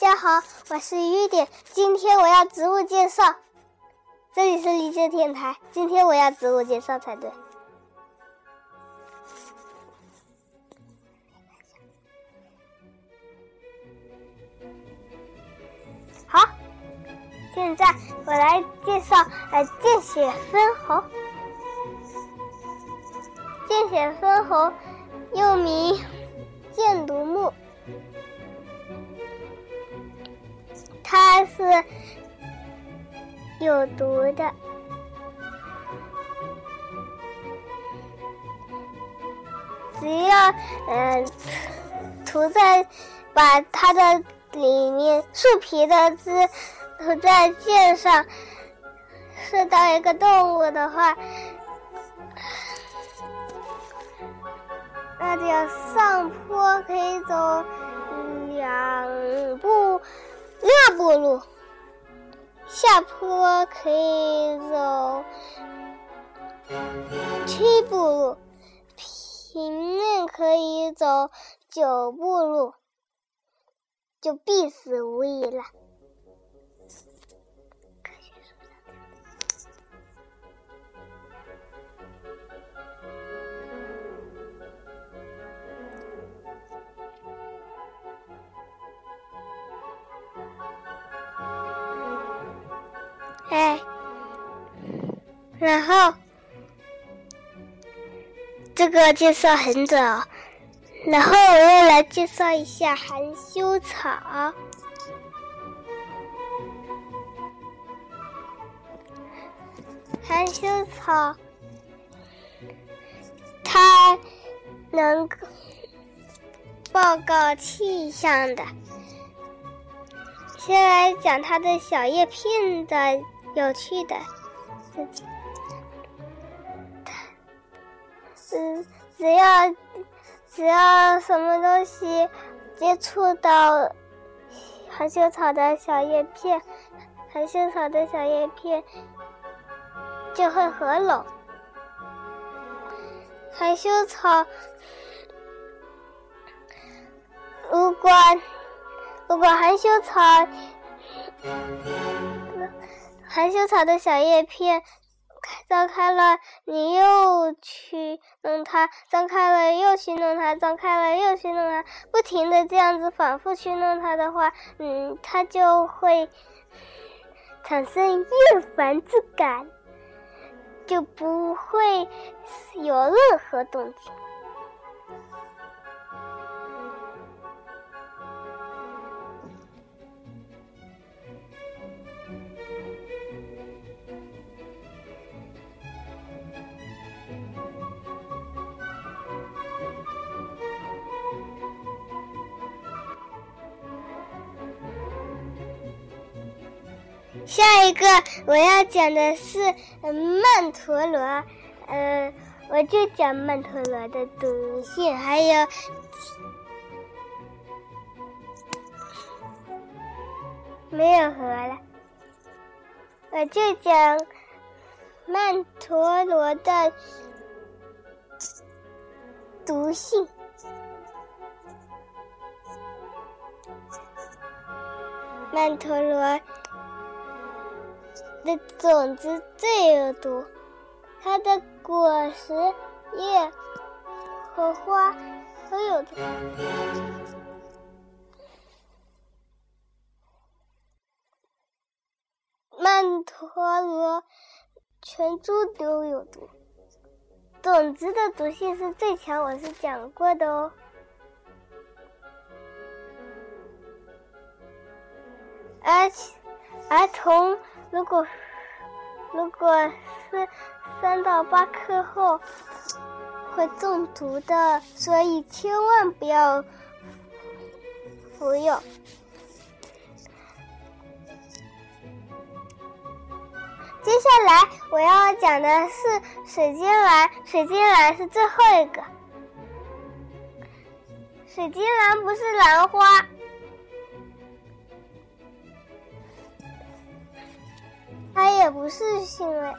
大家好，我是雨点，今天我要植物介绍。这里是荔枝电台，今天我要植物介绍才对。好，现在我来介绍呃见血分红。见血分红又名箭毒木，是有毒的。只要嗯涂在把它的里面树皮的汁涂在剑上，射到一个动物的话。那就要上坡可以走两步步路，下坡可以走。七步路，平面可以走九步路，就必死无疑了。然后这个介绍很早，然后我又来介绍一下含羞草。含羞草，它能报告气象的。先来讲它的小叶片的。有趣的事情，只，只要只要什么东西接触到含羞草的小叶片，含羞草的小叶片就会合拢。含羞草如果如果含羞草。含羞草的小叶片张开了，你又去弄它；张开了又去弄它；张开了又去弄它。不停的这样子反复去弄它的话，嗯，它就会产生厌烦之感，就不会有任何动静。下一个我要讲的是曼陀罗，呃，我就讲曼陀罗的毒性，还有没有河了，我就讲曼陀罗的毒性，曼陀罗。种子最有毒，它的果实、叶和花都有毒。曼陀罗全株都有毒，种子的毒性是最强，我是讲过的哦。而且，儿童。如果如果是三到八克后会中毒的，所以千万不要服用。接下来我要讲的是水晶兰，水晶兰是最后一个。水晶兰不是兰花。是性味，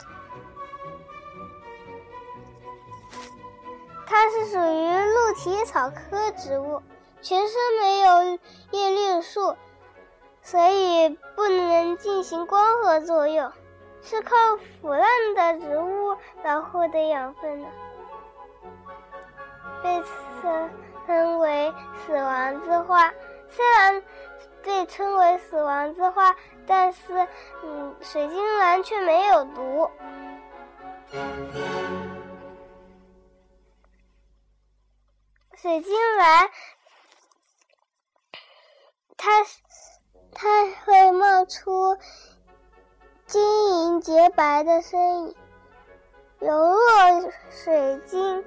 它是属于鹿蹄草科植物，全身没有叶绿素，所以不能进行光合作用，是靠腐烂的植物来获得养分的，被称为死亡之花。虽然被称为死亡之花，但是，嗯，水晶兰却没有毒。水晶兰，它它会冒出晶莹洁白的声音，犹若水晶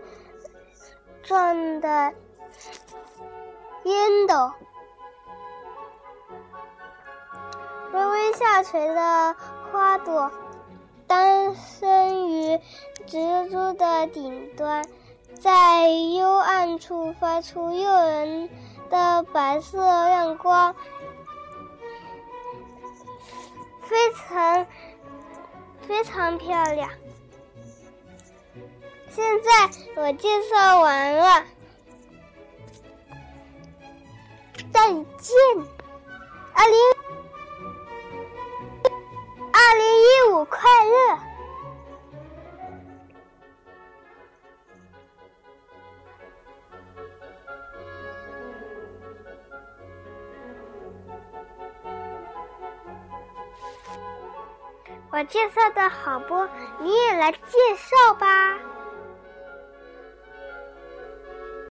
状的烟斗。微微下垂的花朵，诞生于植株的顶端，在幽暗处发出诱人的白色亮光，非常非常漂亮。现在我介绍完了，再见，阿林。我快乐！我介绍的好不？你也来介绍吧。